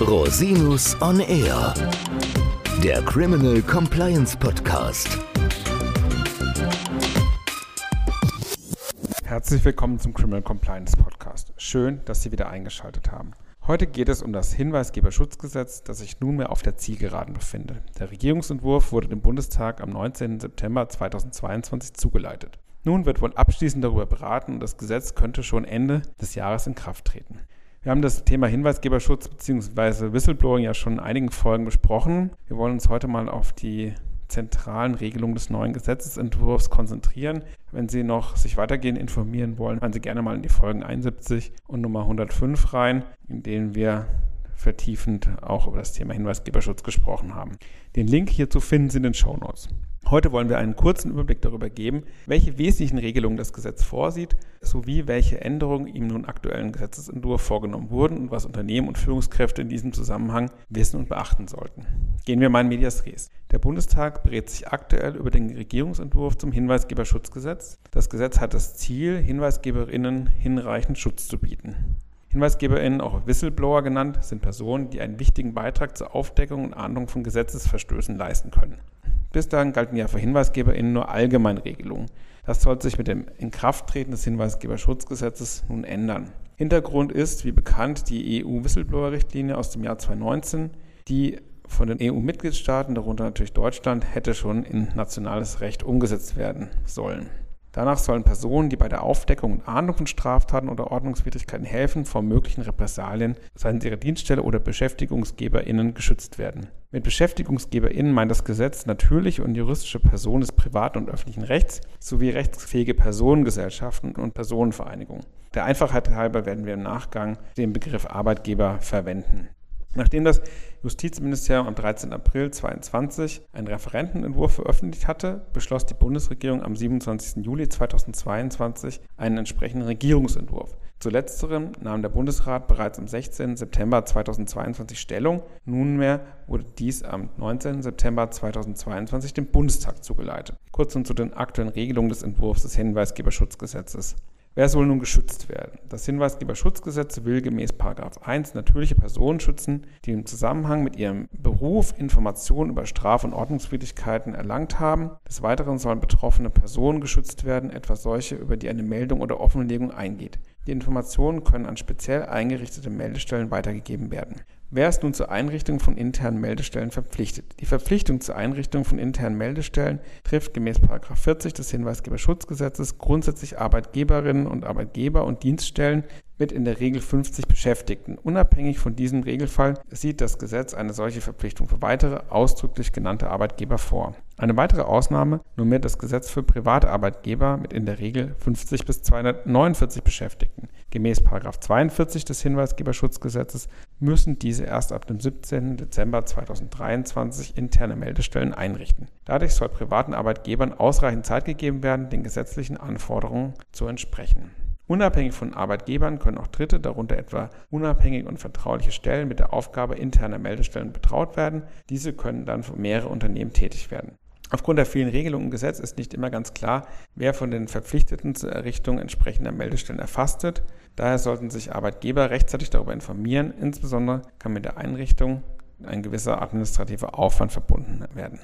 Rosinus on Air, der Criminal Compliance Podcast. Herzlich willkommen zum Criminal Compliance Podcast. Schön, dass Sie wieder eingeschaltet haben. Heute geht es um das Hinweisgeberschutzgesetz, das sich nunmehr auf der Zielgeraden befindet. Der Regierungsentwurf wurde dem Bundestag am 19. September 2022 zugeleitet. Nun wird wohl abschließend darüber beraten und das Gesetz könnte schon Ende des Jahres in Kraft treten. Wir haben das Thema Hinweisgeberschutz bzw. Whistleblowing ja schon in einigen Folgen besprochen. Wir wollen uns heute mal auf die zentralen Regelungen des neuen Gesetzesentwurfs konzentrieren. Wenn Sie noch sich weitergehend informieren wollen, hören Sie gerne mal in die Folgen 71 und Nummer 105 rein, in denen wir vertiefend auch über das Thema Hinweisgeberschutz gesprochen haben. Den Link hierzu finden Sie in den Show Notes. Heute wollen wir einen kurzen Überblick darüber geben, welche wesentlichen Regelungen das Gesetz vorsieht, sowie welche Änderungen im nun aktuellen Gesetzesentwurf vorgenommen wurden und was Unternehmen und Führungskräfte in diesem Zusammenhang wissen und beachten sollten. Gehen wir mal in Medias Res. Der Bundestag berät sich aktuell über den Regierungsentwurf zum Hinweisgeberschutzgesetz. Das Gesetz hat das Ziel, Hinweisgeberinnen hinreichend Schutz zu bieten. HinweisgeberInnen, auch Whistleblower genannt, sind Personen, die einen wichtigen Beitrag zur Aufdeckung und Ahndung von Gesetzesverstößen leisten können. Bis dahin galten ja für HinweisgeberInnen nur Allgemeinregelungen. Das sollte sich mit dem Inkrafttreten des Hinweisgeberschutzgesetzes nun ändern. Hintergrund ist, wie bekannt, die EU-Whistleblower-Richtlinie aus dem Jahr 2019, die von den EU-Mitgliedstaaten, darunter natürlich Deutschland, hätte schon in nationales Recht umgesetzt werden sollen. Danach sollen Personen, die bei der Aufdeckung und Ahndung von Straftaten oder Ordnungswidrigkeiten helfen, vor möglichen Repressalien seitens ihrer Dienststelle oder BeschäftigungsgeberInnen geschützt werden. Mit BeschäftigungsgeberInnen meint das Gesetz natürliche und juristische Personen des privaten und öffentlichen Rechts sowie rechtsfähige Personengesellschaften und Personenvereinigungen. Der Einfachheit halber werden wir im Nachgang den Begriff Arbeitgeber verwenden. Nachdem das Justizministerium am 13. April 2022 einen Referentenentwurf veröffentlicht hatte, beschloss die Bundesregierung am 27. Juli 2022 einen entsprechenden Regierungsentwurf. Zu letzterem nahm der Bundesrat bereits am 16. September 2022 Stellung. Nunmehr wurde dies am 19. September 2022 dem Bundestag zugeleitet. Kurz nun zu den aktuellen Regelungen des Entwurfs des Hinweisgeberschutzgesetzes. Wer soll nun geschützt werden? Das Hinweisgeberschutzgesetz will gemäß 1 natürliche Personen schützen, die im Zusammenhang mit ihrem Beruf Informationen über Straf- und Ordnungswidrigkeiten erlangt haben. Des Weiteren sollen betroffene Personen geschützt werden, etwa solche, über die eine Meldung oder Offenlegung eingeht. Die Informationen können an speziell eingerichtete Meldestellen weitergegeben werden. Wer ist nun zur Einrichtung von internen Meldestellen verpflichtet? Die Verpflichtung zur Einrichtung von internen Meldestellen trifft gemäß 40 des Hinweisgeberschutzgesetzes grundsätzlich Arbeitgeberinnen und Arbeitgeber und Dienststellen mit in der Regel 50 Beschäftigten. Unabhängig von diesem Regelfall sieht das Gesetz eine solche Verpflichtung für weitere ausdrücklich genannte Arbeitgeber vor. Eine weitere Ausnahme normiert das Gesetz für private Arbeitgeber mit in der Regel 50 bis 249 Beschäftigten. Gemäß 42 des Hinweisgeberschutzgesetzes müssen diese erst ab dem 17. Dezember 2023 interne Meldestellen einrichten. Dadurch soll privaten Arbeitgebern ausreichend Zeit gegeben werden, den gesetzlichen Anforderungen zu entsprechen. Unabhängig von Arbeitgebern können auch Dritte, darunter etwa unabhängige und vertrauliche Stellen, mit der Aufgabe interner Meldestellen betraut werden. Diese können dann für mehrere Unternehmen tätig werden. Aufgrund der vielen Regelungen im Gesetz ist nicht immer ganz klar, wer von den Verpflichteten zur Errichtung entsprechender Meldestellen erfasst wird. Daher sollten sich Arbeitgeber rechtzeitig darüber informieren. Insbesondere kann mit der Einrichtung ein gewisser administrativer Aufwand verbunden werden.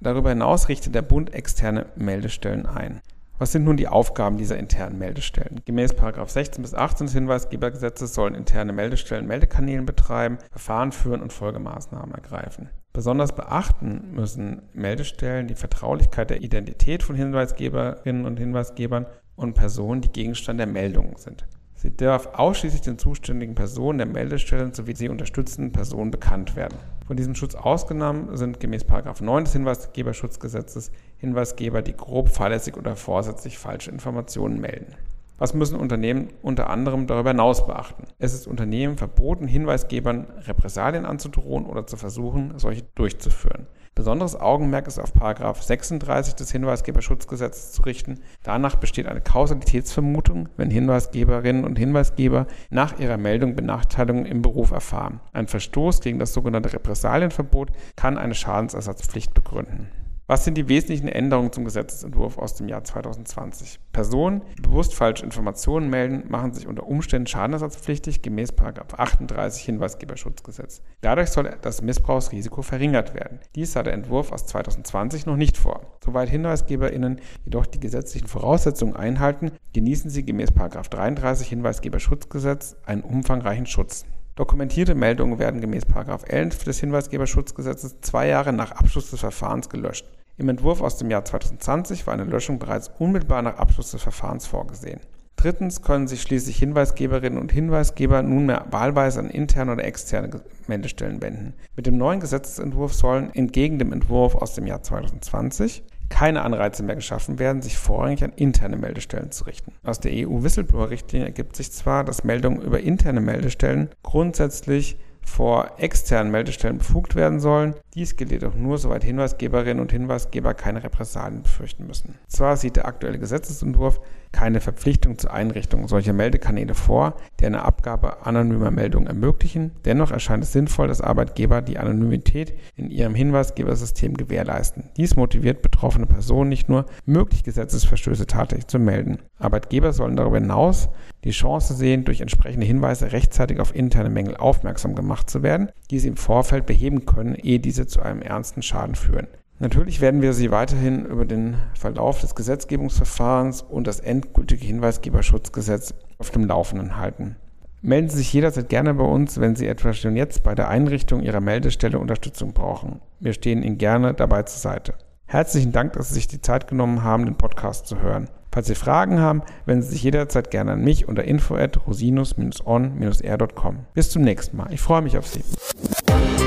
Darüber hinaus richtet der Bund externe Meldestellen ein. Was sind nun die Aufgaben dieser internen Meldestellen? Gemäß 16 bis 18 des Hinweisgebergesetzes sollen interne Meldestellen Meldekanälen betreiben, Verfahren führen und Folgemaßnahmen ergreifen. Besonders beachten müssen Meldestellen die Vertraulichkeit der Identität von Hinweisgeberinnen und Hinweisgebern und Personen, die Gegenstand der Meldungen sind. Sie darf ausschließlich den zuständigen Personen der Meldestellen sowie sie unterstützenden Personen bekannt werden. Von diesem Schutz ausgenommen sind gemäß 9 des Hinweisgeberschutzgesetzes Hinweisgeber, die grob fahrlässig oder vorsätzlich falsche Informationen melden. Was müssen Unternehmen unter anderem darüber hinaus beachten? Es ist Unternehmen verboten, Hinweisgebern Repressalien anzudrohen oder zu versuchen, solche durchzuführen. Besonderes Augenmerk ist auf 36 des Hinweisgeberschutzgesetzes zu richten. Danach besteht eine Kausalitätsvermutung, wenn Hinweisgeberinnen und Hinweisgeber nach ihrer Meldung Benachteiligungen im Beruf erfahren. Ein Verstoß gegen das sogenannte Repressalienverbot kann eine Schadensersatzpflicht begründen. Was sind die wesentlichen Änderungen zum Gesetzesentwurf aus dem Jahr 2020? Personen, die bewusst falsche Informationen melden, machen sich unter Umständen schadenersatzpflichtig gemäß 38 Hinweisgeberschutzgesetz. Dadurch soll das Missbrauchsrisiko verringert werden. Dies sah der Entwurf aus 2020 noch nicht vor. Soweit HinweisgeberInnen jedoch die gesetzlichen Voraussetzungen einhalten, genießen sie gemäß 33 Hinweisgeberschutzgesetz einen umfangreichen Schutz. Dokumentierte Meldungen werden gemäß 11 des Hinweisgeberschutzgesetzes zwei Jahre nach Abschluss des Verfahrens gelöscht. Im Entwurf aus dem Jahr 2020 war eine Löschung bereits unmittelbar nach Abschluss des Verfahrens vorgesehen. Drittens können sich schließlich Hinweisgeberinnen und Hinweisgeber nunmehr wahlweise an interne oder externe Meldestellen wenden. Mit dem neuen Gesetzesentwurf sollen entgegen dem Entwurf aus dem Jahr 2020 keine Anreize mehr geschaffen werden, sich vorrangig an interne Meldestellen zu richten. Aus der EU-Whistleblower-Richtlinie ergibt sich zwar, dass Meldungen über interne Meldestellen grundsätzlich vor externen Meldestellen befugt werden sollen. Dies gilt jedoch nur, soweit Hinweisgeberinnen und Hinweisgeber keine Repressalien befürchten müssen. Zwar sieht der aktuelle Gesetzesentwurf keine Verpflichtung zur Einrichtung solcher Meldekanäle vor, die eine Abgabe anonymer Meldungen ermöglichen. Dennoch erscheint es sinnvoll, dass Arbeitgeber die Anonymität in ihrem Hinweisgebersystem gewährleisten. Dies motiviert betroffene Personen nicht nur, mögliche Gesetzesverstöße tatsächlich zu melden. Arbeitgeber sollen darüber hinaus die Chance sehen, durch entsprechende Hinweise rechtzeitig auf interne Mängel aufmerksam gemacht zu werden, die sie im Vorfeld beheben können, ehe diese zu einem ernsten Schaden führen. Natürlich werden wir Sie weiterhin über den Verlauf des Gesetzgebungsverfahrens und das endgültige Hinweisgeberschutzgesetz auf dem Laufenden halten. Melden Sie sich jederzeit gerne bei uns, wenn Sie etwa schon jetzt bei der Einrichtung Ihrer Meldestelle Unterstützung brauchen. Wir stehen Ihnen gerne dabei zur Seite. Herzlichen Dank, dass Sie sich die Zeit genommen haben, den Podcast zu hören. Falls Sie Fragen haben, wenden Sie sich jederzeit gerne an mich unter info at rosinus-on-r.com. Bis zum nächsten Mal. Ich freue mich auf Sie.